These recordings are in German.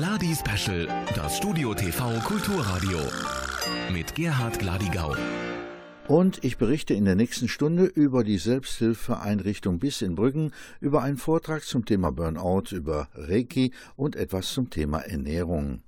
Gladi Special, das Studio TV Kulturradio. Mit Gerhard Gladigau. Und ich berichte in der nächsten Stunde über die Selbsthilfeeinrichtung BIS in Brüggen, über einen Vortrag zum Thema Burnout, über Reiki und etwas zum Thema Ernährung.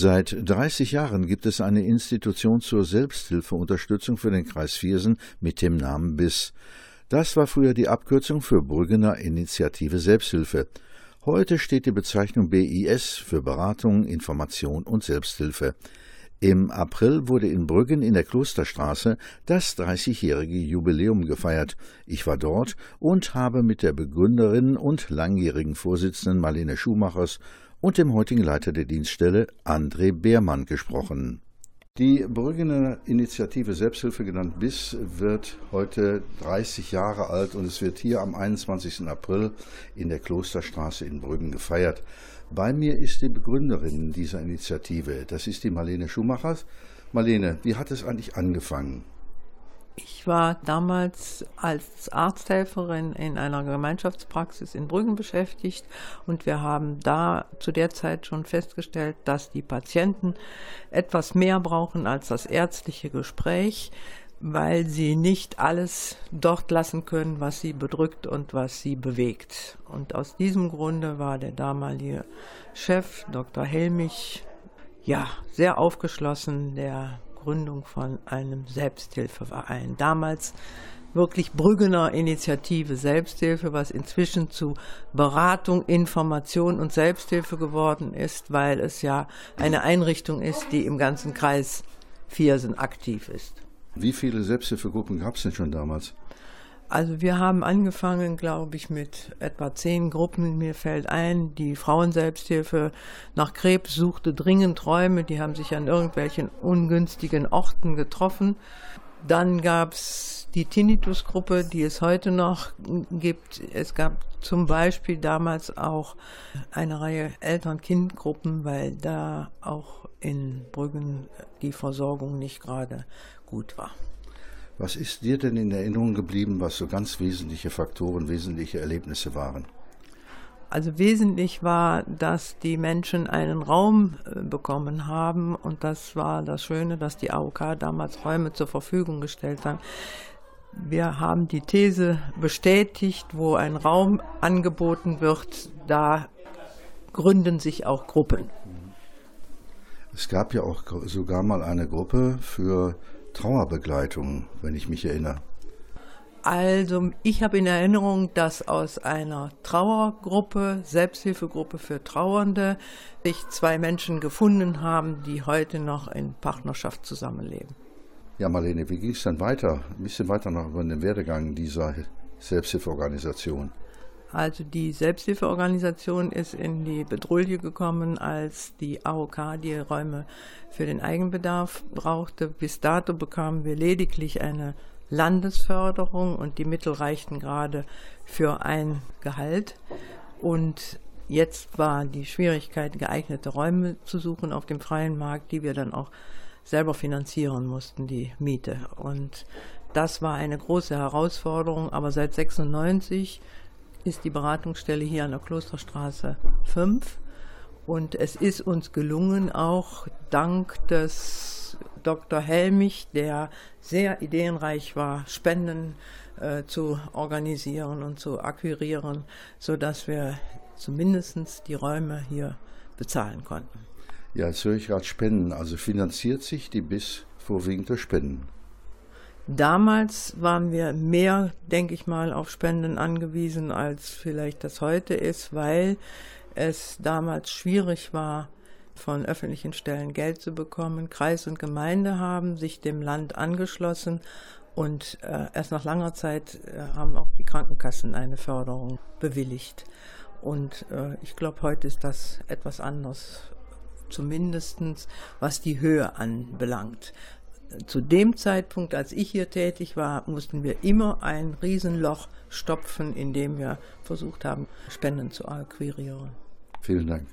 Seit 30 Jahren gibt es eine Institution zur Selbsthilfeunterstützung für den Kreis Viersen mit dem Namen BIS. Das war früher die Abkürzung für Brüggener Initiative Selbsthilfe. Heute steht die Bezeichnung BIS für Beratung, Information und Selbsthilfe. Im April wurde in Brüggen in der Klosterstraße das 30-jährige Jubiläum gefeiert. Ich war dort und habe mit der Begründerin und langjährigen Vorsitzenden Marlene Schumachers und dem heutigen Leiter der Dienststelle André Beermann gesprochen. Die Brüggener Initiative Selbsthilfe genannt BIS wird heute 30 Jahre alt und es wird hier am 21. April in der Klosterstraße in Brüggen gefeiert. Bei mir ist die Begründerin dieser Initiative, das ist die Marlene Schumachers. Marlene, wie hat es eigentlich angefangen? Ich war damals als Arzthelferin in einer Gemeinschaftspraxis in Brüggen beschäftigt und wir haben da zu der Zeit schon festgestellt, dass die Patienten etwas mehr brauchen als das ärztliche Gespräch, weil sie nicht alles dort lassen können, was sie bedrückt und was sie bewegt. Und aus diesem Grunde war der damalige Chef, Dr. Helmich, ja, sehr aufgeschlossen, der Gründung von einem Selbsthilfeverein. Damals wirklich Brüggener Initiative Selbsthilfe, was inzwischen zu Beratung, Information und Selbsthilfe geworden ist, weil es ja eine Einrichtung ist, die im ganzen Kreis Viersen aktiv ist. Wie viele Selbsthilfegruppen gab es denn schon damals? Also wir haben angefangen, glaube ich, mit etwa zehn Gruppen. Mir fällt ein, die Frauenselbsthilfe nach Krebs suchte dringend Räume. Die haben sich an irgendwelchen ungünstigen Orten getroffen. Dann gab es die Tinnitus-Gruppe, die es heute noch gibt. Es gab zum Beispiel damals auch eine Reihe Eltern-Kind-Gruppen, weil da auch in Brüggen die Versorgung nicht gerade gut war. Was ist dir denn in Erinnerung geblieben, was so ganz wesentliche Faktoren, wesentliche Erlebnisse waren? Also wesentlich war, dass die Menschen einen Raum äh, bekommen haben und das war das Schöne, dass die AOK damals Räume zur Verfügung gestellt hat. Wir haben die These bestätigt, wo ein Raum angeboten wird, da gründen sich auch Gruppen. Es gab ja auch sogar mal eine Gruppe für Trauerbegleitung, wenn ich mich erinnere? Also ich habe in Erinnerung, dass aus einer Trauergruppe, Selbsthilfegruppe für Trauernde, sich zwei Menschen gefunden haben, die heute noch in Partnerschaft zusammenleben. Ja, Marlene, wie ging es dann weiter? Ein bisschen weiter noch über den Werdegang dieser Selbsthilfeorganisation. Also die Selbsthilfeorganisation ist in die Bedrulle gekommen, als die AOK die Räume für den Eigenbedarf brauchte. Bis dato bekamen wir lediglich eine Landesförderung und die Mittel reichten gerade für ein Gehalt. Und jetzt war die Schwierigkeit, geeignete Räume zu suchen auf dem freien Markt, die wir dann auch selber finanzieren mussten, die Miete. Und das war eine große Herausforderung, aber seit 96 ist die Beratungsstelle hier an der Klosterstraße 5. Und es ist uns gelungen, auch dank des Dr. Helmich, der sehr ideenreich war, Spenden äh, zu organisieren und zu akquirieren, sodass wir zumindest die Räume hier bezahlen konnten. Ja, jetzt höre ich gerade Spenden. Also finanziert sich die BIS vorwiegend durch Spenden? Damals waren wir mehr, denke ich mal, auf Spenden angewiesen, als vielleicht das heute ist, weil es damals schwierig war, von öffentlichen Stellen Geld zu bekommen. Kreis und Gemeinde haben sich dem Land angeschlossen und äh, erst nach langer Zeit äh, haben auch die Krankenkassen eine Förderung bewilligt. Und äh, ich glaube, heute ist das etwas anders, zumindest was die Höhe anbelangt zu dem Zeitpunkt, als ich hier tätig war, mussten wir immer ein Riesenloch stopfen, indem wir versucht haben, Spenden zu akquirieren. Vielen Dank.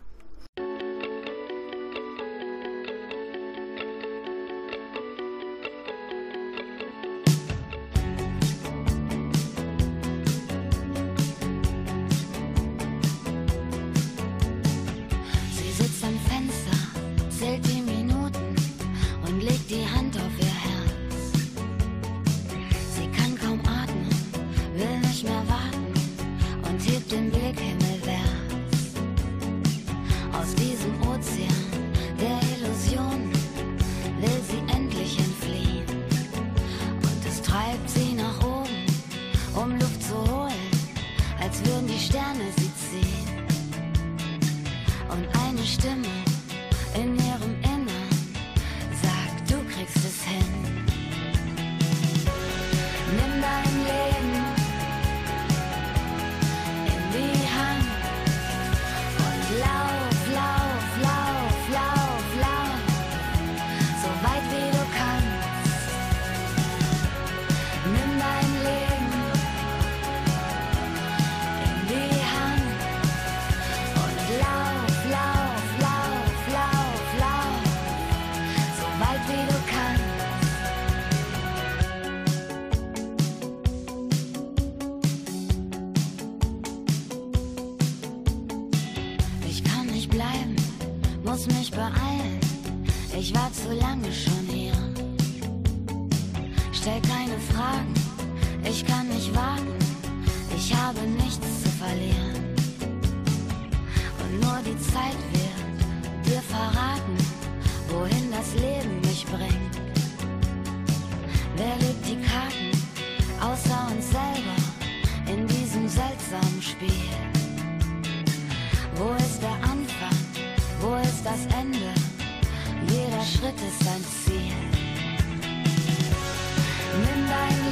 Das Ende, jeder Schritt ist ein Ziel. Nimm dein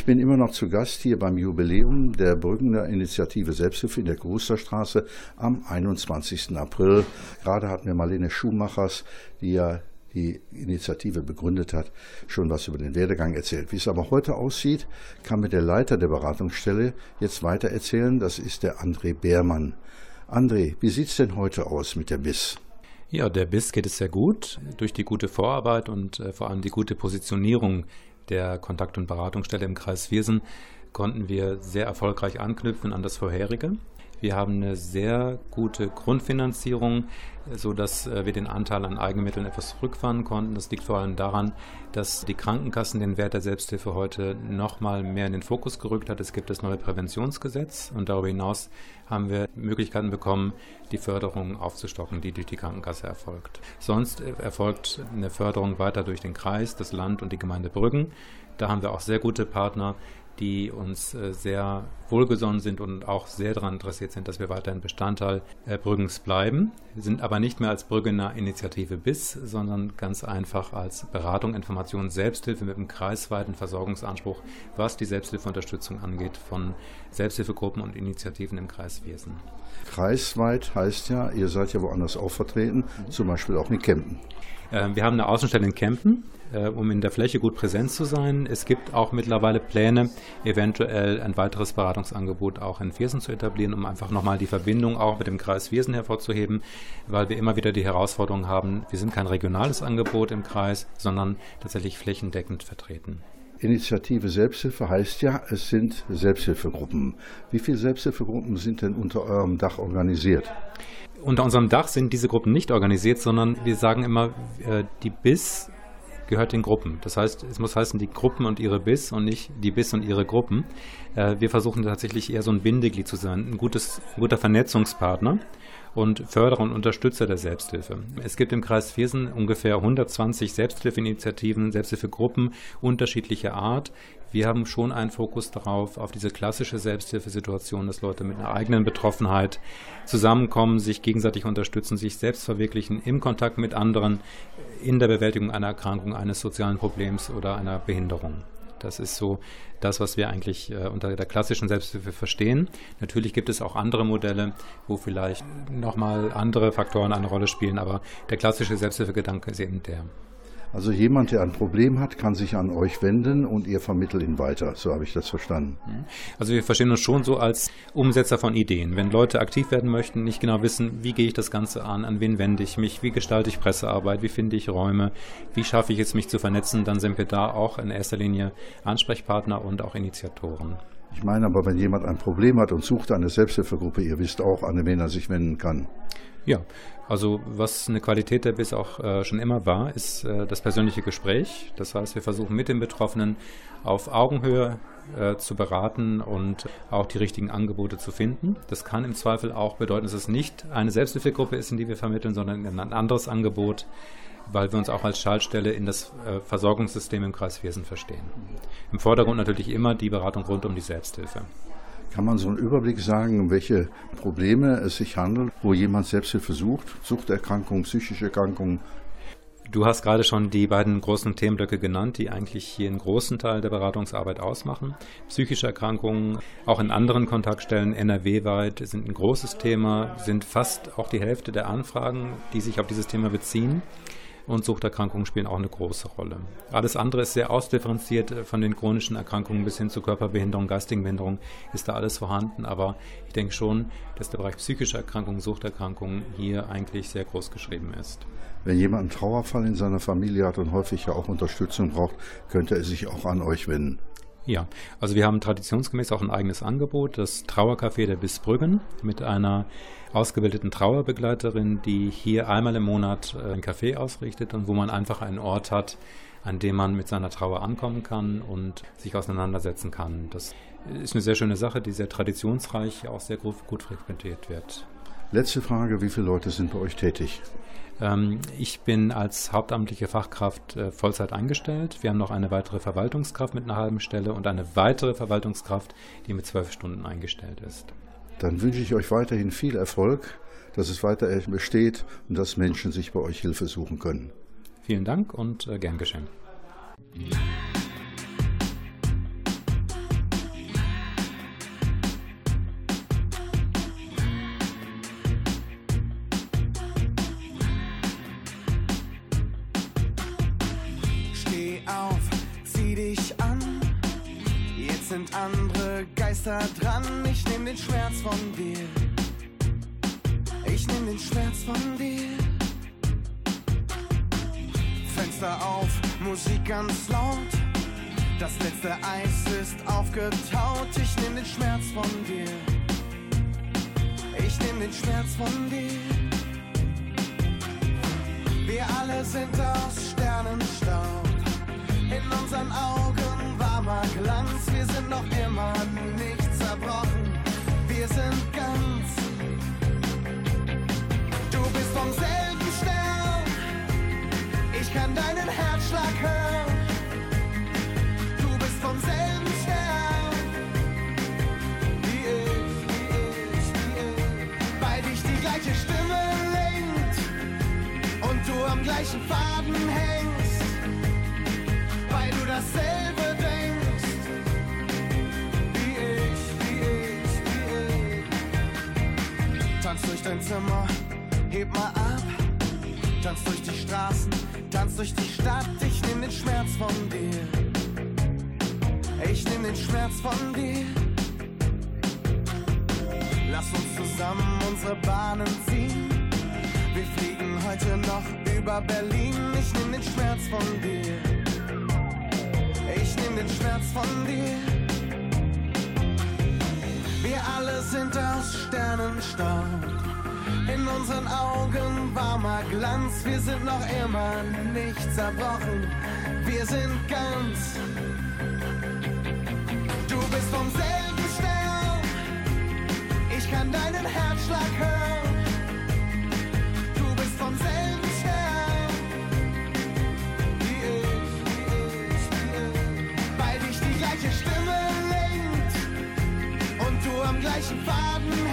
Ich bin immer noch zu Gast hier beim Jubiläum der Brückener Initiative Selbsthilfe in der Grusterstraße am 21. April. Gerade hat mir Marlene Schumachers, die ja die Initiative begründet hat, schon was über den Werdegang erzählt. Wie es aber heute aussieht, kann mir der Leiter der Beratungsstelle jetzt weiter erzählen. Das ist der André Beermann. André, wie sieht's denn heute aus mit der BIS? Ja, der BIS geht es sehr gut durch die gute Vorarbeit und äh, vor allem die gute Positionierung der Kontakt- und Beratungsstelle im Kreis Viersen konnten wir sehr erfolgreich anknüpfen an das vorherige. Wir haben eine sehr gute Grundfinanzierung, so dass äh, wir den Anteil an Eigenmitteln etwas zurückfahren konnten. Das liegt vor allem daran, dass die Krankenkassen den Wert der Selbsthilfe heute noch mal mehr in den Fokus gerückt hat. Es gibt das neue Präventionsgesetz und darüber hinaus haben wir Möglichkeiten bekommen, die Förderung aufzustocken, die durch die Krankenkasse erfolgt. Sonst äh, erfolgt eine Förderung weiter durch den Kreis, das Land und die Gemeinde Brüggen. Da haben wir auch sehr gute Partner, die uns äh, sehr wohlgesonnen sind und auch sehr daran interessiert sind, dass wir weiterhin Bestandteil äh, Brüggens bleiben. Wir sind aber nicht mehr als Brüggener Initiative BIS, sondern ganz einfach als Beratung, Information, Selbsthilfe mit einem kreisweiten Versorgungsanspruch, was die Selbsthilfeunterstützung angeht von Selbsthilfegruppen und Initiativen im Kreis Viersen. Kreisweit heißt ja, ihr seid ja woanders auch vertreten, zum Beispiel auch in Kempen. Äh, Wir haben eine Außenstelle in Kempen, äh, um in der Fläche gut präsent zu sein. Es gibt auch mittlerweile Pläne, eventuell ein weiteres Beratungsangebot auch in Viersen zu etablieren, um einfach nochmal die Verbindung auch mit dem Kreis Viersen hervorzuheben, weil wir immer wieder die Herausforderung haben, wir sind kein regionales Angebot im Kreis, sondern tatsächlich flächendeckend vertreten. Initiative Selbsthilfe heißt ja, es sind Selbsthilfegruppen. Wie viele Selbsthilfegruppen sind denn unter eurem Dach organisiert? Unter unserem Dach sind diese Gruppen nicht organisiert, sondern wir sagen immer, äh, die BIS gehört den Gruppen. Das heißt, es muss heißen, die Gruppen und ihre BIS und nicht die BIS und ihre Gruppen. Äh, Wir versuchen tatsächlich eher so ein Bindeglied zu sein, ein gutes, ein guter Vernetzungspartner und Förderer und Unterstützer der Selbsthilfe. Es gibt im Kreis Viersen ungefähr 120 Selbsthilfeinitiativen, Selbsthilfegruppen unterschiedlicher Art. Wir haben schon einen Fokus darauf, auf diese klassische Selbsthilfesituation, dass Leute mit einer eigenen Betroffenheit zusammenkommen, sich gegenseitig unterstützen, sich selbst verwirklichen im Kontakt mit anderen in der Bewältigung einer Erkrankung, eines sozialen Problems oder einer Behinderung. Das ist so das, was wir eigentlich äh, unter der klassischen Selbsthilfe verstehen. Natürlich gibt es auch andere Modelle, wo vielleicht nochmal andere Faktoren eine Rolle spielen, aber der klassische Selbsthilfegedanke ist eben der. Also jemand, der ein Problem hat, kann sich an euch wenden und ihr vermittelt ihn weiter. So habe ich das verstanden. Also wir verstehen uns schon so als Umsetzer von Ideen. Wenn Leute aktiv werden möchten, nicht genau wissen, wie gehe ich das Ganze an, an wen wende ich mich, wie gestalte ich Pressearbeit, wie finde ich Räume, wie schaffe ich es, mich zu vernetzen, dann sind wir da auch in erster Linie Ansprechpartner und auch Initiatoren. Ich meine aber, wenn jemand ein Problem hat und sucht eine Selbsthilfegruppe, ihr wisst auch, an wen er sich wenden kann. Ja, also was eine Qualität der BIS auch äh, schon immer war, ist äh, das persönliche Gespräch. Das heißt, wir versuchen mit den Betroffenen auf Augenhöhe äh, zu beraten und auch die richtigen Angebote zu finden. Das kann im Zweifel auch bedeuten, dass es nicht eine Selbsthilfegruppe ist, in die wir vermitteln, sondern ein anderes Angebot, weil wir uns auch als Schaltstelle in das äh, Versorgungssystem im Kreis Viersen verstehen. Im Vordergrund natürlich immer die Beratung rund um die Selbsthilfe. Kann man so einen Überblick sagen, um welche Probleme es sich handelt, wo jemand Selbsthilfe sucht? Suchterkrankungen, psychische Erkrankungen? Du hast gerade schon die beiden großen Themenblöcke genannt, die eigentlich hier einen großen Teil der Beratungsarbeit ausmachen. Psychische Erkrankungen, auch in anderen Kontaktstellen NRW-weit sind ein großes Thema, sind fast auch die Hälfte der Anfragen, die sich auf dieses Thema beziehen und Suchterkrankungen spielen auch eine große Rolle. Alles andere ist sehr ausdifferenziert äh, von den chronischen Erkrankungen bis hin zu Körperbehinderung, geistigen Behinderung ist da alles vorhanden, aber ich denke schon, dass der Bereich psychische Erkrankungen, Suchterkrankungen hier eigentlich sehr groß geschrieben ist. Wenn jemand einen Trauerfall in seiner Familie hat und häufig ja auch Unterstützung braucht, könnte er sich auch an euch wenden. Ja, also wir haben traditionsgemäß auch ein eigenes Angebot, das Trauercafé der Bissbrüggen mit einer ausgebildeten Trauerbegleiterin, die hier einmal im Monat äh, ein Café ausrichtet und wo man einfach einen Ort hat, an dem man mit seiner Trauer ankommen kann und sich auseinandersetzen kann. Das ist eine sehr schöne Sache, die sehr traditionsreich, auch sehr gut frequentiert wird. Letzte Frage, wie viele Leute sind bei euch tätig? Ähm, ich bin als hauptamtliche Fachkraft äh, Vollzeit eingestellt. Wir haben noch eine weitere Verwaltungskraft mit einer halben Stelle und eine weitere Verwaltungskraft, die mit zwölf Stunden eingestellt ist. Dann wünsche ich euch weiterhin viel Erfolg, dass es weiter besteht und dass Menschen sich bei euch Hilfe suchen können. Vielen Dank und äh, gern geschehen. Andere Geister dran. Ich nehm den Schmerz von dir. Ich nehm den Schmerz von dir. Fenster auf, Musik ganz laut. Das letzte Eis ist aufgetaut. Ich nehm den Schmerz von dir. Ich nehm den Schmerz von dir. Wir alle sind aus Sternenstaub. In unseren Augen warmer Glanz. Wir sind noch immer nicht zerbrochen. Wir sind ganz. Du bist vom selben Stern. Ich kann deinen Herzschlag hören. Du bist vom selben Stern. Wie ich, wie ich, wie ich. Weil dich die gleiche Stimme lenkt. Und du am gleichen Faden hängst. Weil du dasselbe durch dein Zimmer, heb mal ab. Tanz durch die Straßen, tanz durch die Stadt. Ich nehm den Schmerz von dir. Ich nehm den Schmerz von dir. Lass uns zusammen unsere Bahnen ziehen. Wir fliegen heute noch über Berlin. Ich nehm den Schmerz von dir. Ich nehm den Schmerz von dir. Wir alle sind aus Sternenstaub. In unseren Augen warmer Glanz. Wir sind noch immer nicht zerbrochen. Wir sind ganz. Du bist vom selben Stern. Ich kann deinen Herzschlag hören. Du bist vom selben Stern. Wie ich, wie ich, wie ich. Weil dich die gleiche Stimme du am gleichen Faden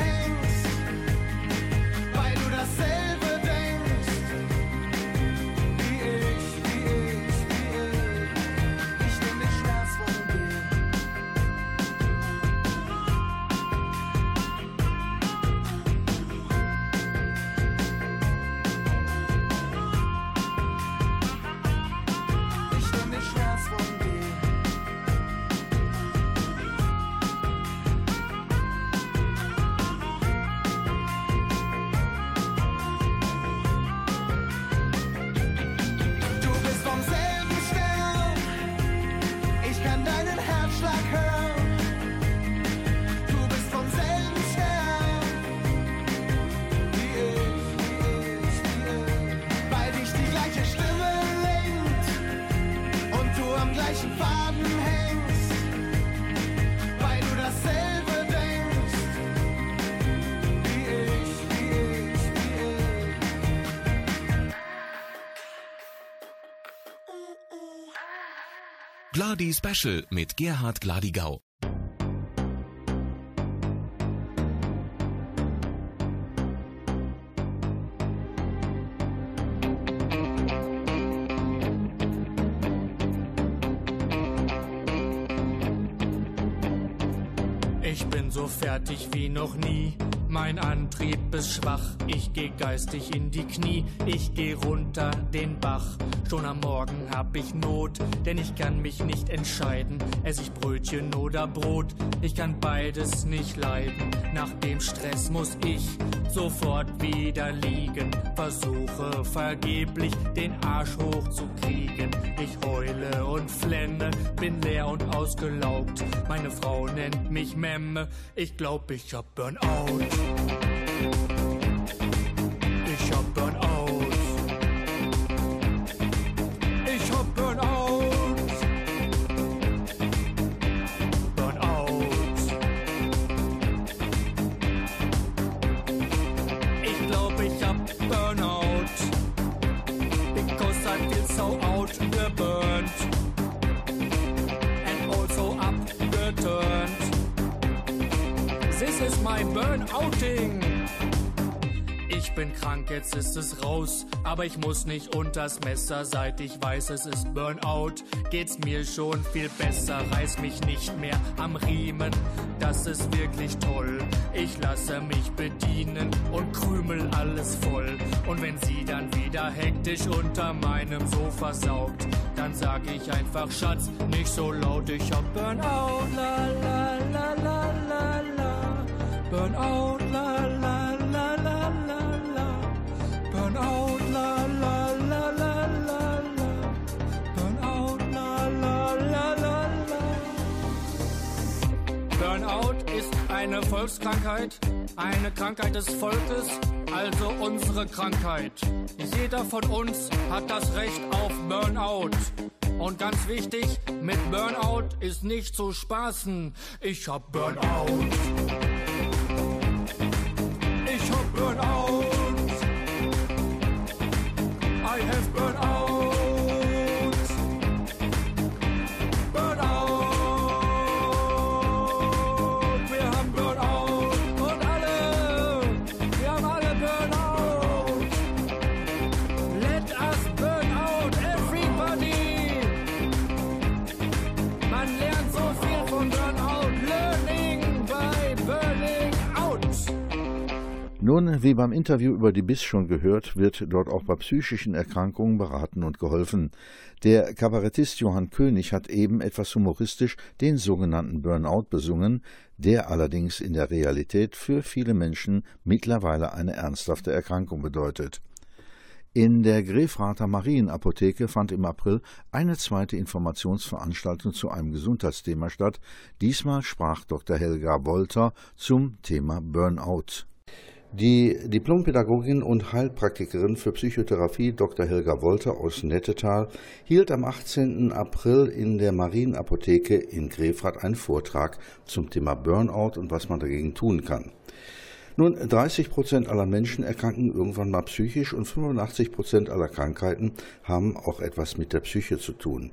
Daily Special mit Gerhard Gladigau. Ich bin so fertig wie noch nie. Mein Antrieb ist schwach. Ich geh geistig in die Knie. Ich geh runter den Bach. Schon am Morgen hab ich Not, denn ich kann mich nicht entscheiden. Ess ich Brötchen oder Brot? Ich kann beides nicht leiden. Nach dem Stress muss ich sofort wieder liegen. Versuche vergeblich den Arsch hochzukriegen. Ich heule und flenne, bin leer und ausgelaugt. Meine Frau nennt mich Memme. Ich glaub, ich hab Burnout. Ich hab Burnout. Ich hab Burnout. Burnout. Ich ich hab Burnout. Because I feel so. And also. This is my burnouting. Ich bin krank, jetzt ist es raus. Aber ich muss nicht unters Messer, seit ich weiß, es ist Burnout. Geht's mir schon viel besser, reiß mich nicht mehr am Riemen. Das ist wirklich toll. Ich lasse mich bedienen und krümel alles voll. Und wenn sie dann wieder hektisch unter meinem Sofa saugt, dann sag ich einfach, Schatz, nicht so laut, ich hab Burnout. La la la la la la. Burnout, la eine Volkskrankheit, eine Krankheit des Volkes, also unsere Krankheit. Jeder von uns hat das Recht auf Burnout. Und ganz wichtig, mit Burnout ist nicht zu spaßen. Ich hab Burnout. Ich hab Burnout. Nun, wie beim Interview über die BIS schon gehört, wird dort auch bei psychischen Erkrankungen beraten und geholfen. Der Kabarettist Johann König hat eben etwas humoristisch den sogenannten Burnout besungen, der allerdings in der Realität für viele Menschen mittlerweile eine ernsthafte Erkrankung bedeutet. In der Grefrather Marienapotheke fand im April eine zweite Informationsveranstaltung zu einem Gesundheitsthema statt. Diesmal sprach Dr. Helga Wolter zum Thema Burnout. Die Diplompädagogin und Heilpraktikerin für Psychotherapie Dr. Helga Wolter aus Nettetal hielt am 18. April in der Marienapotheke in Grefrath einen Vortrag zum Thema Burnout und was man dagegen tun kann. Nun, 30 Prozent aller Menschen erkranken irgendwann mal psychisch und 85 Prozent aller Krankheiten haben auch etwas mit der Psyche zu tun.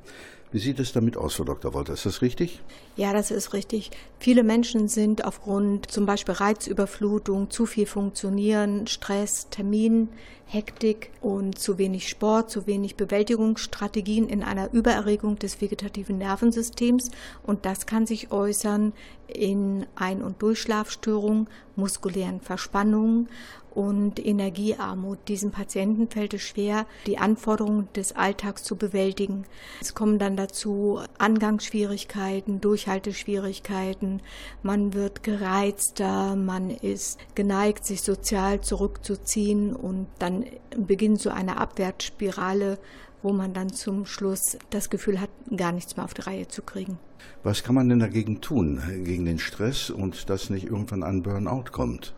Wie sieht es damit aus, Frau Dr. Wolter? Ist das richtig? Ja, das ist richtig. Viele Menschen sind aufgrund zum Beispiel Reizüberflutung, zu viel Funktionieren, Stress, Termin, Hektik und zu wenig Sport, zu wenig Bewältigungsstrategien in einer Übererregung des vegetativen Nervensystems. Und das kann sich äußern in Ein- und Durchschlafstörungen, muskulären Verspannungen und Energiearmut. Diesen Patienten fällt es schwer, die Anforderungen des Alltags zu bewältigen. Es kommen dann dazu Angangsschwierigkeiten, Durchhalteschwierigkeiten, man wird gereizter, man ist geneigt, sich sozial zurückzuziehen und dann beginnt so eine Abwärtsspirale, wo man dann zum Schluss das Gefühl hat, gar nichts mehr auf die Reihe zu kriegen. Was kann man denn dagegen tun, gegen den Stress und dass nicht irgendwann ein Burnout kommt?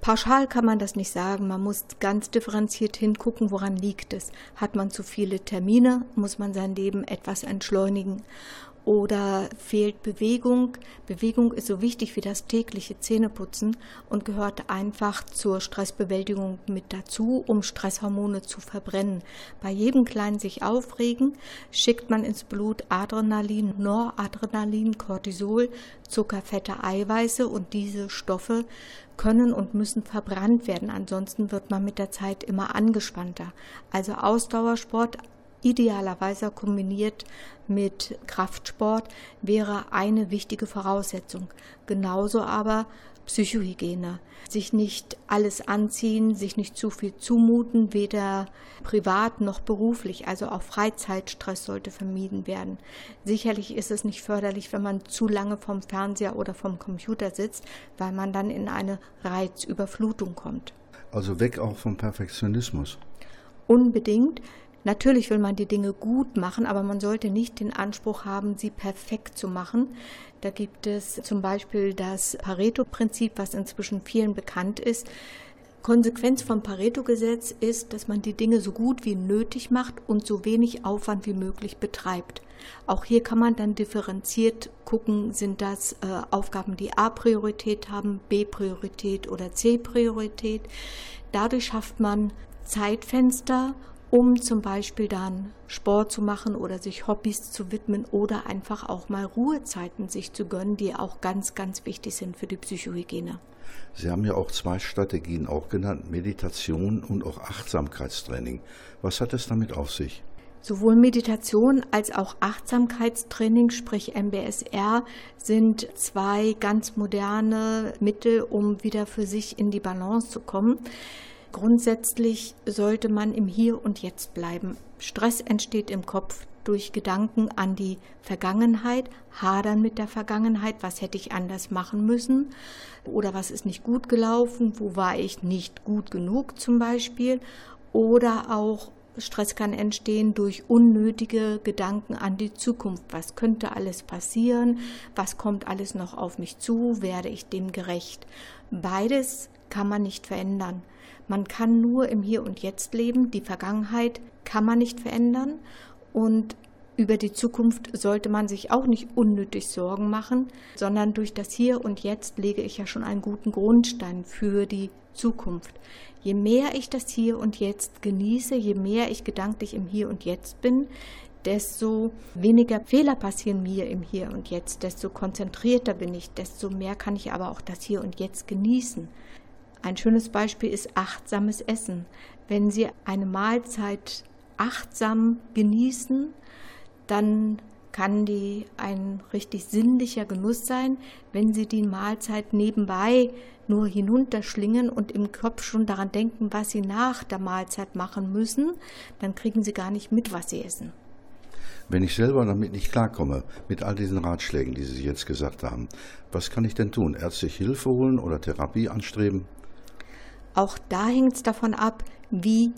Pauschal kann man das nicht sagen. Man muss ganz differenziert hingucken, woran liegt es. Hat man zu viele Termine, muss man sein Leben etwas entschleunigen. Oder fehlt Bewegung? Bewegung ist so wichtig wie das tägliche Zähneputzen und gehört einfach zur Stressbewältigung mit dazu, um Stresshormone zu verbrennen. Bei jedem kleinen sich aufregen schickt man ins Blut Adrenalin, Noradrenalin, Cortisol, Zucker, Fette, Eiweiße und diese Stoffe können und müssen verbrannt werden. Ansonsten wird man mit der Zeit immer angespannter. Also Ausdauersport idealerweise kombiniert mit Kraftsport wäre eine wichtige Voraussetzung. Genauso aber Psychohygiene. Sich nicht alles anziehen, sich nicht zu viel zumuten, weder privat noch beruflich. Also auch Freizeitstress sollte vermieden werden. Sicherlich ist es nicht förderlich, wenn man zu lange vom Fernseher oder vom Computer sitzt, weil man dann in eine Reizüberflutung kommt. Also weg auch vom Perfektionismus. Unbedingt. Natürlich will man die Dinge gut machen, aber man sollte nicht den Anspruch haben, sie perfekt zu machen. Da gibt es zum Beispiel das Pareto-Prinzip, was inzwischen vielen bekannt ist. Konsequenz vom Pareto-Gesetz ist, dass man die Dinge so gut wie nötig macht und so wenig Aufwand wie möglich betreibt. Auch hier kann man dann differenziert gucken, sind das äh, Aufgaben, die A-Priorität haben, B-Priorität oder C-Priorität. Dadurch schafft man Zeitfenster um zum Beispiel dann Sport zu machen oder sich Hobbys zu widmen oder einfach auch mal Ruhezeiten sich zu gönnen, die auch ganz, ganz wichtig sind für die Psychohygiene. Sie haben ja auch zwei Strategien auch genannt, Meditation und auch Achtsamkeitstraining. Was hat es damit auf sich? Sowohl Meditation als auch Achtsamkeitstraining, sprich MBSR, sind zwei ganz moderne Mittel, um wieder für sich in die Balance zu kommen. Grundsätzlich sollte man im Hier und Jetzt bleiben. Stress entsteht im Kopf durch Gedanken an die Vergangenheit, hadern mit der Vergangenheit, was hätte ich anders machen müssen oder was ist nicht gut gelaufen, wo war ich nicht gut genug zum Beispiel oder auch Stress kann entstehen durch unnötige Gedanken an die Zukunft. Was könnte alles passieren? Was kommt alles noch auf mich zu? Werde ich dem gerecht? Beides kann man nicht verändern. Man kann nur im Hier und Jetzt leben. Die Vergangenheit kann man nicht verändern. Und über die Zukunft sollte man sich auch nicht unnötig Sorgen machen, sondern durch das Hier und Jetzt lege ich ja schon einen guten Grundstein für die Zukunft. Je mehr ich das Hier und Jetzt genieße, je mehr ich gedanklich im Hier und Jetzt bin, desto weniger Fehler passieren mir im Hier und Jetzt, desto konzentrierter bin ich, desto mehr kann ich aber auch das Hier und Jetzt genießen. Ein schönes Beispiel ist achtsames Essen. Wenn Sie eine Mahlzeit achtsam genießen, dann kann die ein richtig sinnlicher Genuss sein, wenn Sie die Mahlzeit nebenbei nur hinunterschlingen und im Kopf schon daran denken, was Sie nach der Mahlzeit machen müssen, dann kriegen Sie gar nicht mit, was Sie essen. Wenn ich selber damit nicht klarkomme, mit all diesen Ratschlägen, die Sie jetzt gesagt haben, was kann ich denn tun? Ärztliche Hilfe holen oder Therapie anstreben? Auch da hängt es davon ab, wie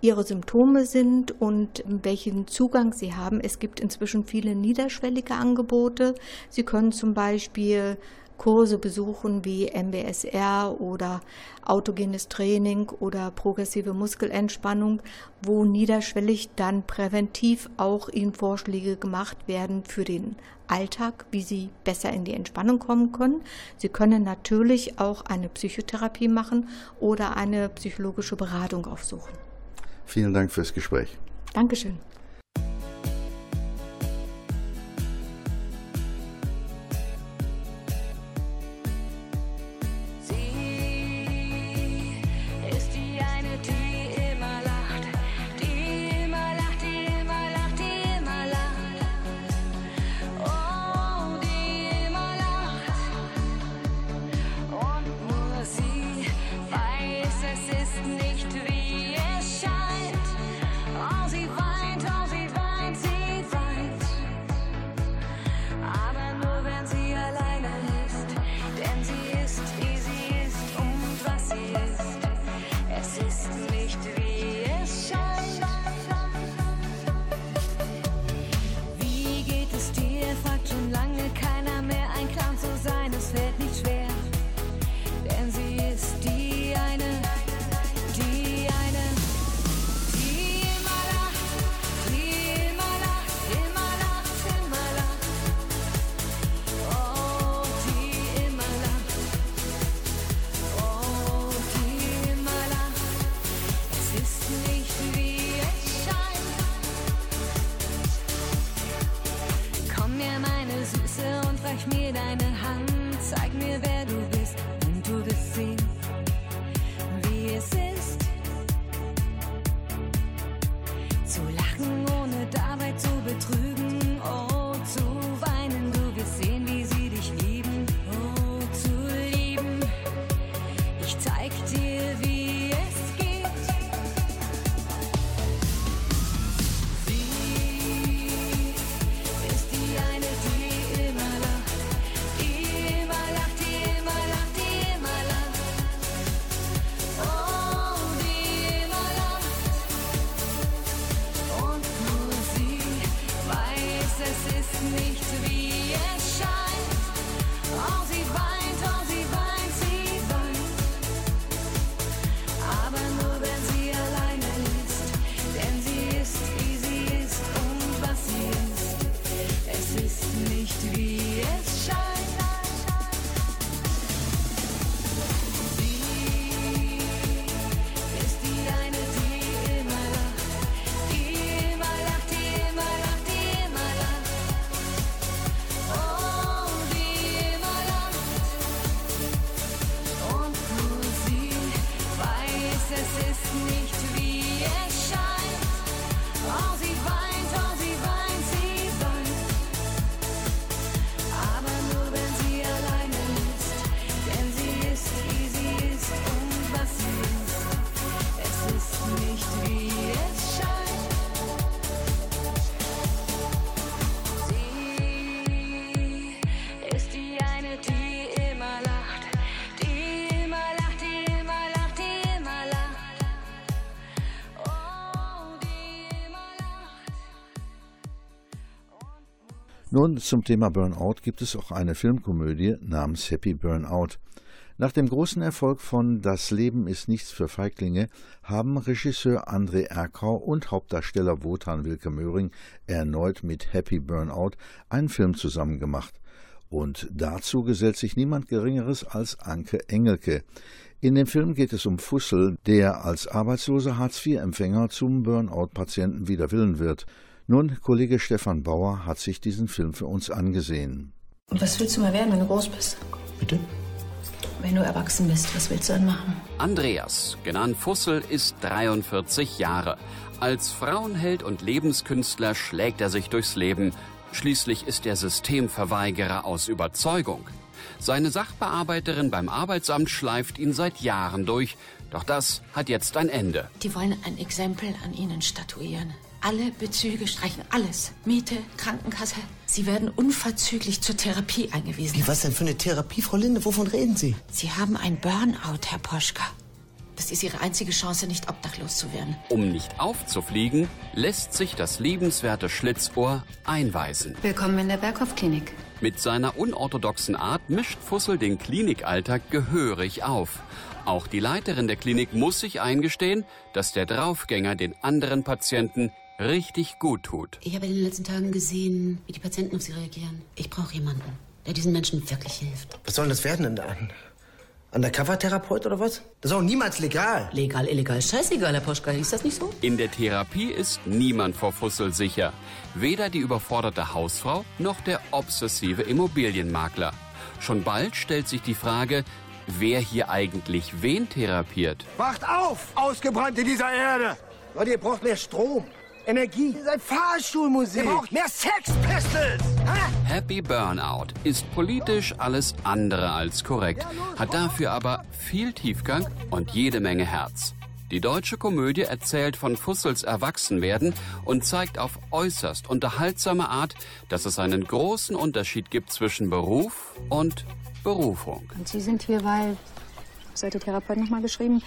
ihre Symptome sind und welchen Zugang sie haben. Es gibt inzwischen viele niederschwellige Angebote. Sie können zum Beispiel Kurse besuchen wie MBSR oder autogenes Training oder progressive Muskelentspannung, wo niederschwellig dann präventiv auch Ihnen Vorschläge gemacht werden für den Alltag, wie Sie besser in die Entspannung kommen können. Sie können natürlich auch eine Psychotherapie machen oder eine psychologische Beratung aufsuchen. Vielen Dank fürs Gespräch. Dankeschön. Nun zum Thema Burnout gibt es auch eine Filmkomödie namens Happy Burnout. Nach dem großen Erfolg von Das Leben ist nichts für Feiglinge haben Regisseur André Erkau und Hauptdarsteller Wotan Wilke Möhring erneut mit Happy Burnout einen Film zusammen gemacht. Und dazu gesellt sich niemand Geringeres als Anke Engelke. In dem Film geht es um Fussel, der als arbeitsloser Hartz-IV-Empfänger zum Burnout-Patienten wider Willen wird. Nun, Kollege Stefan Bauer hat sich diesen Film für uns angesehen. Und was willst du mal werden, wenn du groß bist? Bitte? Wenn du erwachsen bist, was willst du dann machen? Andreas, genannt Fussel, ist 43 Jahre. Als Frauenheld und Lebenskünstler schlägt er sich durchs Leben. Schließlich ist er Systemverweigerer aus Überzeugung. Seine Sachbearbeiterin beim Arbeitsamt schleift ihn seit Jahren durch. Doch das hat jetzt ein Ende. Die wollen ein Exempel an ihnen statuieren. Alle Bezüge streichen alles. Miete, Krankenkasse. Sie werden unverzüglich zur Therapie eingewiesen. Wie, was denn für eine Therapie, Frau Linde? Wovon reden Sie? Sie haben ein Burnout, Herr Poschka. Das ist Ihre einzige Chance, nicht obdachlos zu werden. Um nicht aufzufliegen, lässt sich das liebenswerte Schlitzohr einweisen. Willkommen in der Berghoff-Klinik. Mit seiner unorthodoxen Art mischt Fussel den Klinikalltag gehörig auf. Auch die Leiterin der Klinik muss sich eingestehen, dass der Draufgänger den anderen Patienten richtig gut tut. Ich habe in den letzten Tagen gesehen, wie die Patienten auf sie reagieren. Ich brauche jemanden, der diesen Menschen wirklich hilft. Was soll denn das werden denn da? Undercover-Therapeut oder was? Das ist auch niemals legal. Legal, illegal, scheißegal, Herr Poschka. Ist das nicht so? In der Therapie ist niemand vor Fussel sicher. Weder die überforderte Hausfrau noch der obsessive Immobilienmakler. Schon bald stellt sich die Frage, wer hier eigentlich wen therapiert. Wacht auf, Ausgebrannte dieser Erde! Leute, ihr braucht mehr Strom, Energie. Ihr seid Fahrschulmusik. Ihr braucht mehr Sex Pistols! Hä? Happy Burnout ist politisch alles andere als korrekt, hat dafür aber viel Tiefgang und jede Menge Herz. Die deutsche Komödie erzählt von Fussels Erwachsenwerden und zeigt auf äußerst unterhaltsame Art, dass es einen großen Unterschied gibt zwischen Beruf und Berufung. Und Sie sind hier, weil, hat der Therapeut nochmal geschrieben,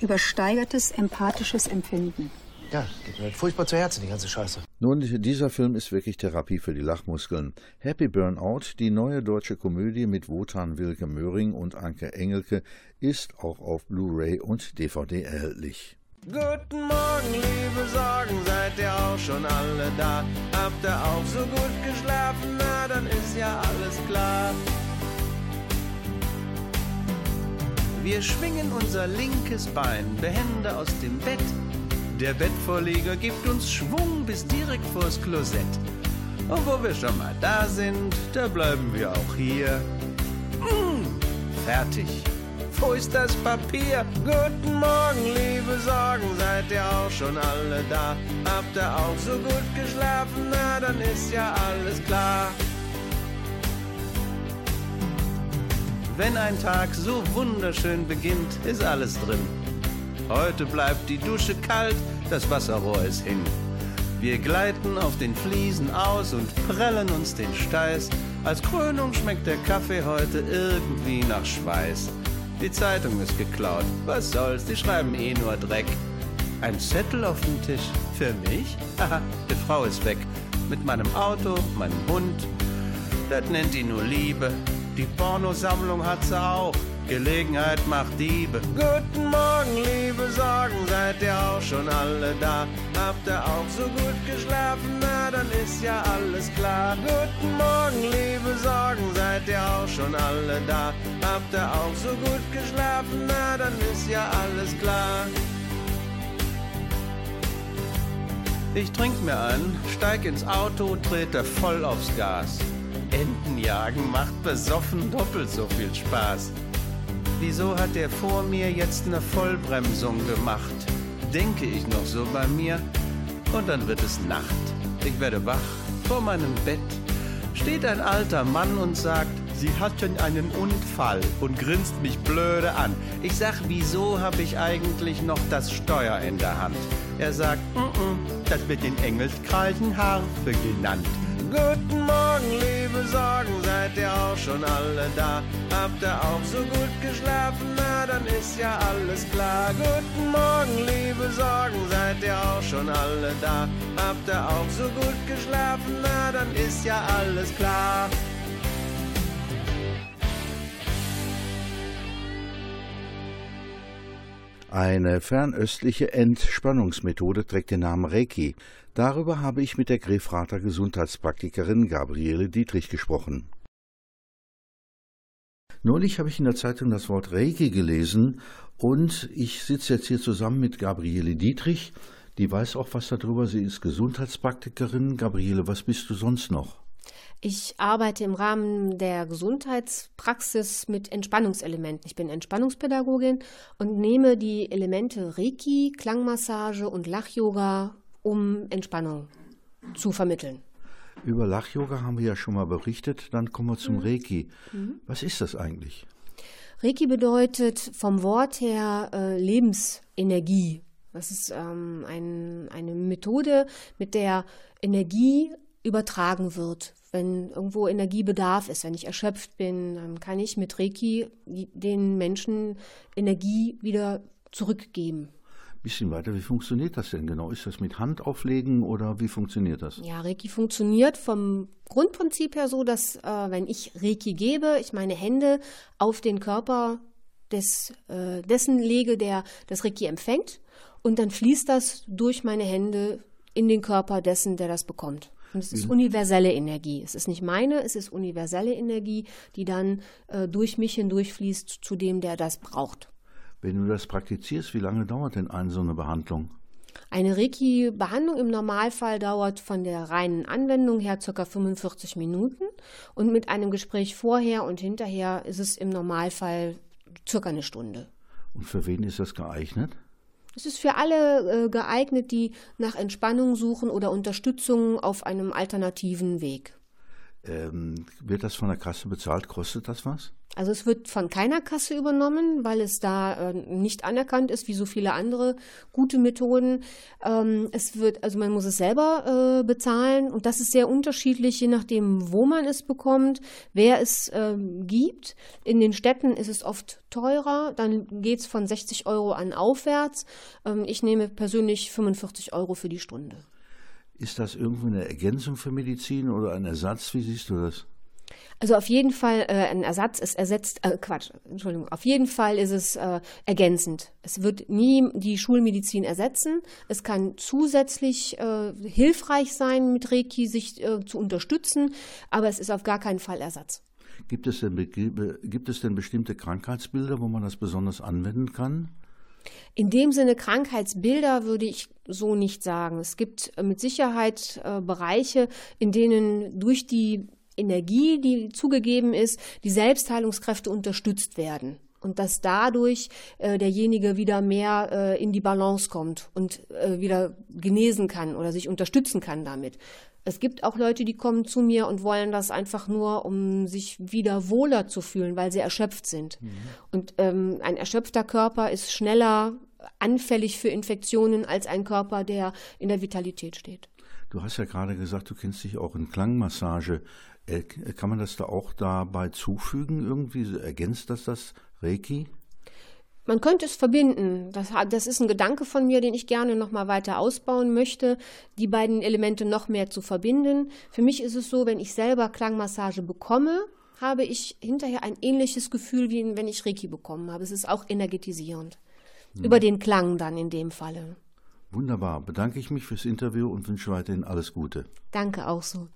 übersteigertes empathisches Empfinden. Ja, geht mir furchtbar zu Herzen, die ganze Scheiße. Nun, dieser Film ist wirklich Therapie für die Lachmuskeln. Happy Burnout, die neue deutsche Komödie mit Wotan Wilke Möhring und Anke Engelke, ist auch auf Blu-ray und DVD erhältlich. Guten Morgen, liebe Sorgen, seid ihr auch schon alle da? Habt ihr auch so gut geschlafen? Na, dann ist ja alles klar. Wir schwingen unser linkes Bein behende aus dem Bett. Der Bettvorleger gibt uns Schwung bis direkt vors Klosett. Und wo wir schon mal da sind, da bleiben wir auch hier. Mmh, fertig. Wo ist das Papier? Guten Morgen, liebe Sorgen, seid ihr auch schon alle da? Habt ihr auch so gut geschlafen? Na, dann ist ja alles klar. Wenn ein Tag so wunderschön beginnt, ist alles drin. Heute bleibt die Dusche kalt, das Wasserrohr ist hin. Wir gleiten auf den Fliesen aus und prellen uns den Steiß. Als Krönung schmeckt der Kaffee heute irgendwie nach Schweiß. Die Zeitung ist geklaut, was soll's, die schreiben eh nur Dreck. Ein Zettel auf dem Tisch, für mich? Haha, die Frau ist weg. mit meinem Auto, meinem Hund. Das nennt die nur Liebe. Die Pornosammlung hat sie auch. Gelegenheit macht Diebe. Guten Morgen, liebe Sorgen, seid ihr auch schon alle da? Habt ihr auch so gut geschlafen? Na, dann ist ja alles klar. Guten Morgen, liebe Sorgen, seid ihr auch schon alle da? Habt ihr auch so gut geschlafen? Na, dann ist ja alles klar. Ich trink mir an, steig ins Auto, trete voll aufs Gas. Entenjagen macht besoffen doppelt so viel Spaß. Wieso hat der vor mir jetzt eine Vollbremsung gemacht? Denke ich noch so bei mir und dann wird es Nacht. Ich werde wach vor meinem Bett. Steht ein alter Mann und sagt, Sie hatten einen Unfall und grinst mich blöde an. Ich sag, wieso hab ich eigentlich noch das Steuer in der Hand? Er sagt, mm -mm, das wird in Engelskreisen Harfe genannt. Guten Morgen, liebe Sorgen, seid ihr auch schon alle da? Habt ihr auch so gut geschlafen? Na, dann ist ja alles klar. Guten Morgen, liebe Sorgen, seid ihr auch schon alle da? Habt ihr auch so gut geschlafen? Na, dann ist ja alles klar. Eine fernöstliche Entspannungsmethode trägt den Namen Reiki. Darüber habe ich mit der Grefrater Gesundheitspraktikerin Gabriele Dietrich gesprochen. Neulich habe ich in der Zeitung das Wort Reiki gelesen und ich sitze jetzt hier zusammen mit Gabriele Dietrich. Die weiß auch was darüber. Sie ist Gesundheitspraktikerin. Gabriele, was bist du sonst noch? Ich arbeite im Rahmen der Gesundheitspraxis mit Entspannungselementen. Ich bin Entspannungspädagogin und nehme die Elemente Reiki, Klangmassage und Lach-Yoga, um Entspannung zu vermitteln. Über Lach-Yoga haben wir ja schon mal berichtet. Dann kommen wir zum Reiki. Mhm. Was ist das eigentlich? Reiki bedeutet vom Wort her äh, Lebensenergie. Das ist ähm, ein, eine Methode, mit der Energie übertragen wird. Wenn irgendwo Energiebedarf ist, wenn ich erschöpft bin, dann kann ich mit Reiki den Menschen Energie wieder zurückgeben. Bisschen weiter, wie funktioniert das denn genau? Ist das mit Hand auflegen oder wie funktioniert das? Ja, Reiki funktioniert vom Grundprinzip her so, dass äh, wenn ich Reiki gebe, ich meine Hände auf den Körper des, äh, dessen lege, der das Reiki empfängt und dann fließt das durch meine Hände in den Körper dessen, der das bekommt. Und es ist universelle Energie. Es ist nicht meine, es ist universelle Energie, die dann äh, durch mich hindurchfließt zu dem, der das braucht. Wenn du das praktizierst, wie lange dauert denn eine so eine Behandlung? Eine Reiki-Behandlung im Normalfall dauert von der reinen Anwendung her ca. 45 Minuten und mit einem Gespräch vorher und hinterher ist es im Normalfall circa eine Stunde. Und für wen ist das geeignet? Es ist für alle äh, geeignet, die nach Entspannung suchen oder Unterstützung auf einem alternativen Weg. Ähm, wird das von der Kasse bezahlt? Kostet das was? Also es wird von keiner Kasse übernommen, weil es da äh, nicht anerkannt ist, wie so viele andere gute Methoden. Ähm, es wird, also man muss es selber äh, bezahlen und das ist sehr unterschiedlich, je nachdem, wo man es bekommt, wer es äh, gibt. In den Städten ist es oft teurer, dann geht es von 60 Euro an aufwärts. Ähm, ich nehme persönlich 45 Euro für die Stunde. Ist das irgendwie eine Ergänzung für Medizin oder ein Ersatz? Wie siehst du das? Also auf jeden Fall äh, ein Ersatz ist ersetzt, äh, Quatsch, Entschuldigung, auf jeden Fall ist es äh, ergänzend. Es wird nie die Schulmedizin ersetzen. Es kann zusätzlich äh, hilfreich sein, mit Reiki sich äh, zu unterstützen, aber es ist auf gar keinen Fall Ersatz. Gibt es, denn, gibt es denn bestimmte Krankheitsbilder, wo man das besonders anwenden kann? In dem Sinne Krankheitsbilder würde ich so nicht sagen. Es gibt äh, mit Sicherheit äh, Bereiche, in denen durch die Energie, die zugegeben ist, die Selbstheilungskräfte unterstützt werden und dass dadurch äh, derjenige wieder mehr äh, in die Balance kommt und äh, wieder genesen kann oder sich unterstützen kann damit. Es gibt auch Leute, die kommen zu mir und wollen das einfach nur, um sich wieder wohler zu fühlen, weil sie erschöpft sind. Mhm. Und ähm, ein erschöpfter Körper ist schneller anfällig für Infektionen als ein Körper, der in der Vitalität steht. Du hast ja gerade gesagt, du kennst dich auch in Klangmassage. Äh, kann man das da auch dabei zufügen? Irgendwie ergänzt das das Reiki? Man könnte es verbinden. Das, das ist ein Gedanke von mir, den ich gerne noch mal weiter ausbauen möchte, die beiden Elemente noch mehr zu verbinden. Für mich ist es so, wenn ich selber Klangmassage bekomme, habe ich hinterher ein ähnliches Gefühl, wie wenn ich Reiki bekommen habe. Es ist auch energetisierend. Hm. Über den Klang dann in dem Falle. Wunderbar. Bedanke ich mich fürs Interview und wünsche weiterhin alles Gute. Danke auch so.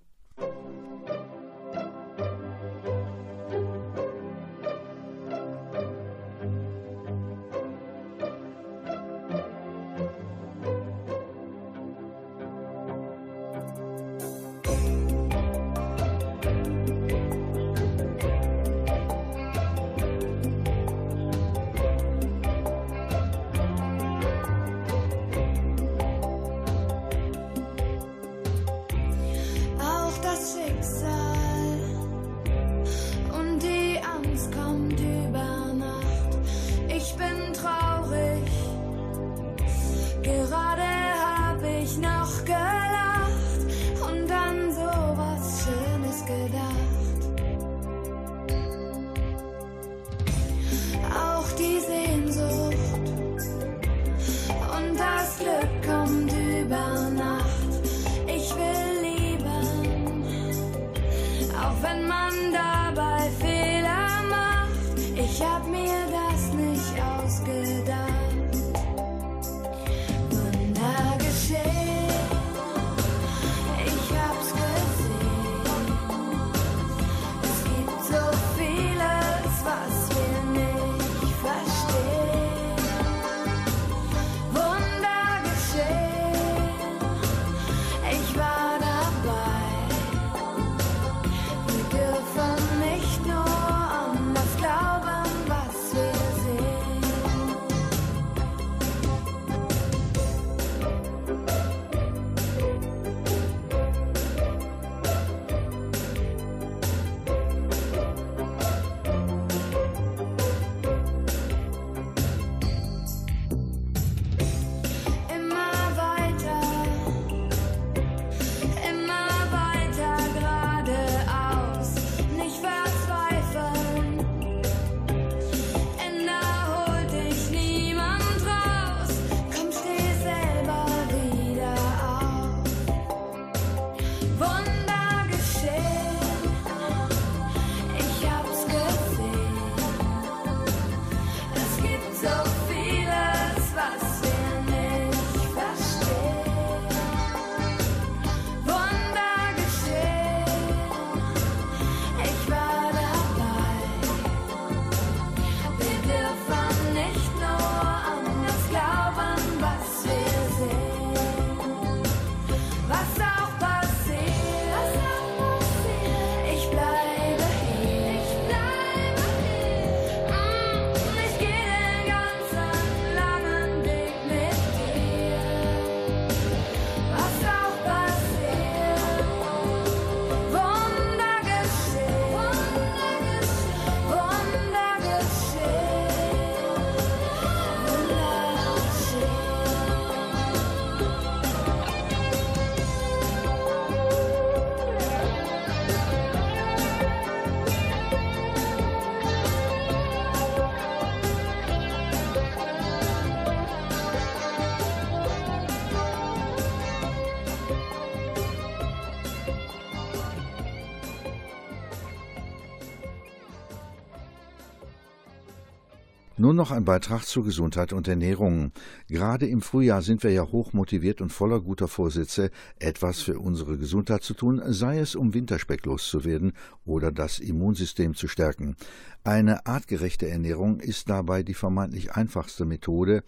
Noch ein Beitrag zur Gesundheit und Ernährung. Gerade im Frühjahr sind wir ja hoch motiviert und voller guter Vorsätze, etwas für unsere Gesundheit zu tun, sei es um Winterspeck loszuwerden oder das Immunsystem zu stärken. Eine artgerechte Ernährung ist dabei die vermeintlich einfachste Methode,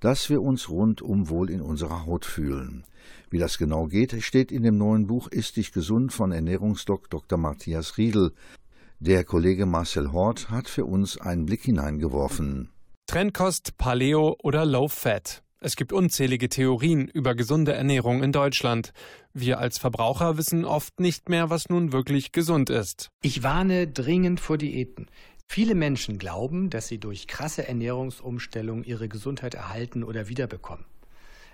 dass wir uns rundum wohl in unserer Haut fühlen. Wie das genau geht, steht in dem neuen Buch Ist dich gesund von Ernährungsdoc Dr. Matthias Riedel. Der Kollege Marcel Hort hat für uns einen Blick hineingeworfen. Trendkost, Paleo oder Low Fat. Es gibt unzählige Theorien über gesunde Ernährung in Deutschland. Wir als Verbraucher wissen oft nicht mehr, was nun wirklich gesund ist. Ich warne dringend vor Diäten. Viele Menschen glauben, dass sie durch krasse Ernährungsumstellung ihre Gesundheit erhalten oder wiederbekommen.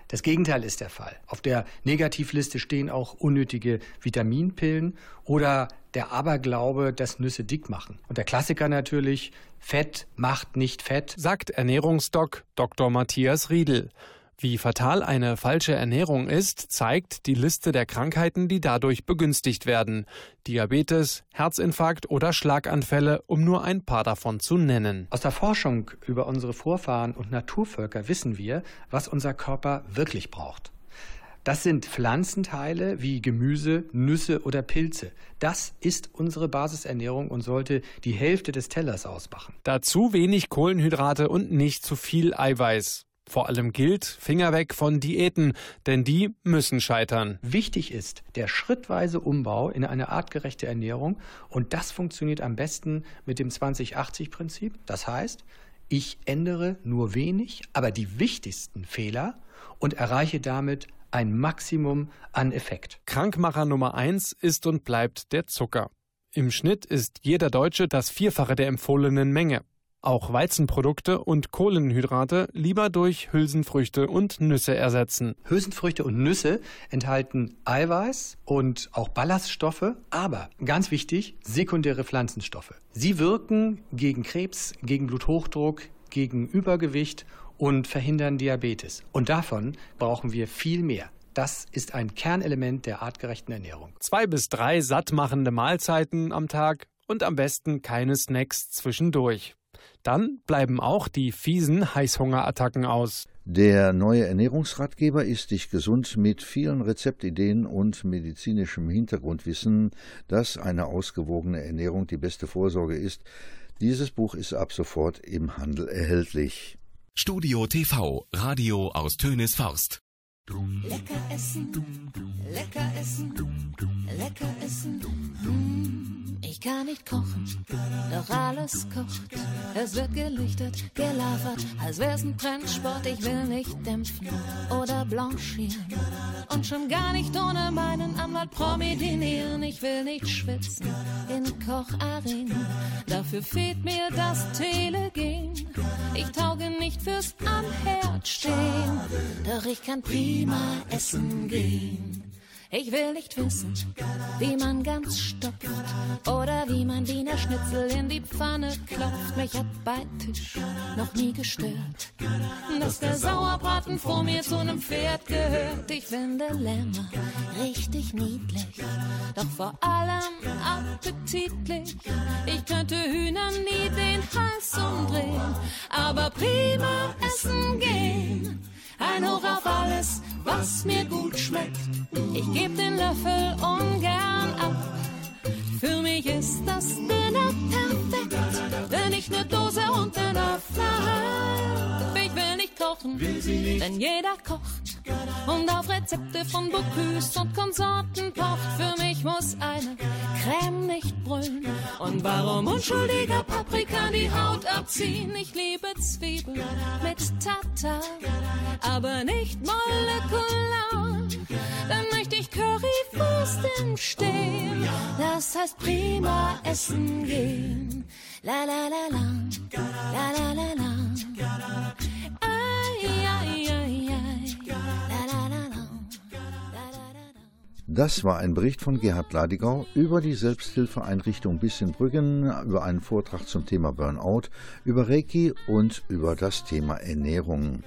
Das Gegenteil ist der Fall. Auf der Negativliste stehen auch unnötige Vitaminpillen oder der Aberglaube, dass Nüsse dick machen. Und der Klassiker natürlich, Fett macht nicht fett, sagt Ernährungsdoc Dr. Matthias Riedel. Wie fatal eine falsche Ernährung ist, zeigt die Liste der Krankheiten, die dadurch begünstigt werden. Diabetes, Herzinfarkt oder Schlaganfälle, um nur ein paar davon zu nennen. Aus der Forschung über unsere Vorfahren und Naturvölker wissen wir, was unser Körper wirklich braucht. Das sind Pflanzenteile wie Gemüse, Nüsse oder Pilze. Das ist unsere Basisernährung und sollte die Hälfte des Tellers ausmachen. Dazu wenig Kohlenhydrate und nicht zu viel Eiweiß. Vor allem gilt, Finger weg von Diäten, denn die müssen scheitern. Wichtig ist der schrittweise Umbau in eine artgerechte Ernährung und das funktioniert am besten mit dem 20-80-Prinzip. Das heißt, ich ändere nur wenig, aber die wichtigsten Fehler und erreiche damit ein Maximum an Effekt. Krankmacher Nummer eins ist und bleibt der Zucker. Im Schnitt ist jeder Deutsche das Vierfache der empfohlenen Menge. Auch Weizenprodukte und Kohlenhydrate lieber durch Hülsenfrüchte und Nüsse ersetzen. Hülsenfrüchte und Nüsse enthalten Eiweiß und auch Ballaststoffe, aber ganz wichtig, sekundäre Pflanzenstoffe. Sie wirken gegen Krebs, gegen Bluthochdruck, gegen Übergewicht und verhindern Diabetes. Und davon brauchen wir viel mehr. Das ist ein Kernelement der artgerechten Ernährung. Zwei bis drei sattmachende Mahlzeiten am Tag und am besten keine Snacks zwischendurch. Dann bleiben auch die fiesen Heißhungerattacken aus. Der neue Ernährungsratgeber ist dich gesund mit vielen Rezeptideen und medizinischem Hintergrundwissen, dass eine ausgewogene Ernährung die beste Vorsorge ist. Dieses Buch ist ab sofort im Handel erhältlich. Studio TV, Radio aus Tönes Forst. Lecker essen, lecker essen, lecker essen. Hm, Ich kann nicht kochen, doch alles kocht. Es wird gelichtet, gelafert, als wär's ein Trendsport. Ich will nicht dämpfen oder blanchieren. Und schon gar nicht ohne meinen Anwalt promedinieren. Ich will nicht schwitzen in Kocharenen. Dafür fehlt mir das Telegen. Ich tauge nicht fürs am Herd stehen. Doch ich kann prima essen gehen. Ich will nicht wissen, wie man ganz stopft oder wie man Wiener Schnitzel in die Pfanne klopft. Mich hat bei Tisch noch nie gestört, dass der Sauerbraten vor mir zu einem Pferd gehört. Ich finde Lämmer richtig niedlich, doch vor allem appetitlich. Ich könnte Hühnern nie den Hals umdrehen, aber prima essen gehen. Ein Hoch auf alles, was mir gut schmeckt. Ich geb den Löffel ungern ab. Für mich ist das Dinner perfekt, wenn ich ne Dose und den Öffner hab. Ich will nicht kochen, denn jeder kocht und auf Rezepte von Bocuse und Konsorten pocht. Für mich muss eine Creme nicht brüllen. Und warum unschuldiger Paprika die Haut abziehen? Ich liebe Zwiebeln mit Tata, aber nicht molekular. Dann möchte ich Currywurst im Stehen. Das heißt prima essen gehen. La la la la, la la la la. Das war ein Bericht von Gerhard Ladigau über die Selbsthilfeeinrichtung Bissenbrüggen, über einen Vortrag zum Thema Burnout, über Reiki und über das Thema Ernährung.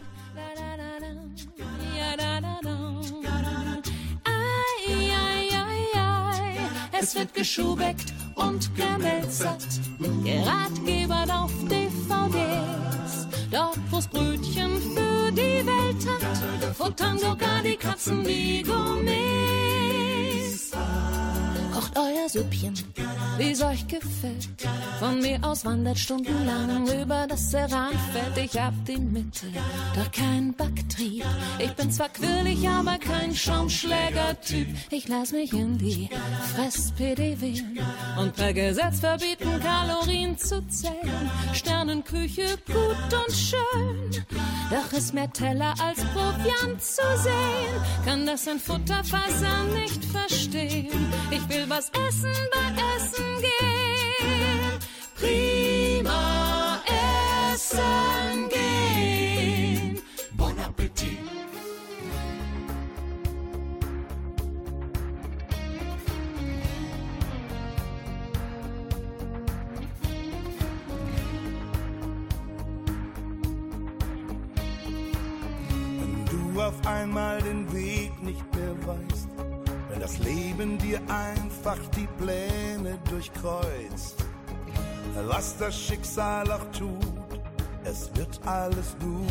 Es wird geschubeckt und gemelzert. Geratgeber auf DVDs. Dort, wo's Brötchen für die Welt hat, futtern sogar die Katzen die Gourmets. Star. Kocht euer Süppchen, wie's euch gefällt. Von mir aus wandert stundenlang über das Ceranfeld. Ich hab die Mitte, doch kein Backtrieb. Ich bin zwar quirlig, aber kein Schaumschläger-Typ. Ich lass mich in die Fress-PD wählen und per Gesetz verbieten, Kalorien zu zählen. Sternenküche gut und schön, doch ist mehr Teller als Proviant zu sehen. Kann das ein Futterfasser nicht verstehen? Ich will was essen bei Essen gehen. Prima essen gehen. Bon Appetit. Und du auf einmal den Weg wenn das Leben dir einfach die Pläne durchkreuzt. Was das Schicksal auch tut, es wird alles gut.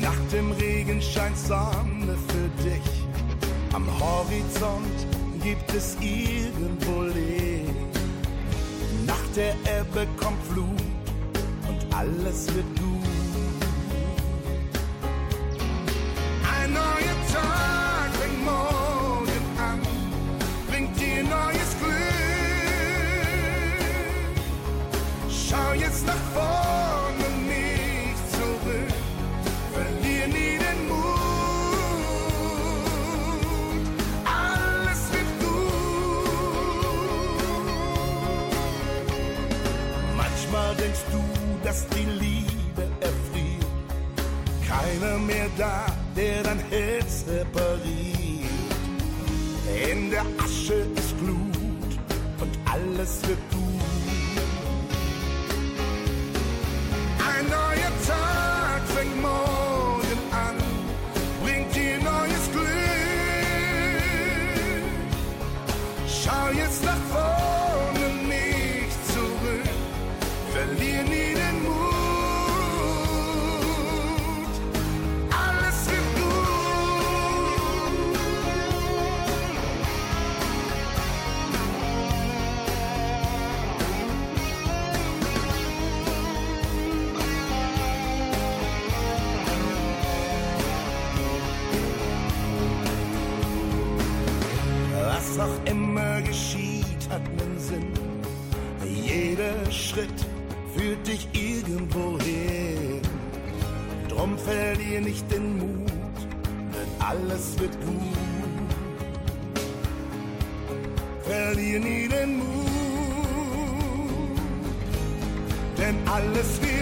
Nach dem Regen scheint Sonne für dich. Am Horizont gibt es irgendwo Licht. Nach der Ebbe kommt Flut und alles wird gut. Denkst du, dass die Liebe erfriert. Keiner mehr da, der dein Herz repariert. In der Asche ist Glut und alles wird wird gut. Verlier nie den Mut, denn alles wird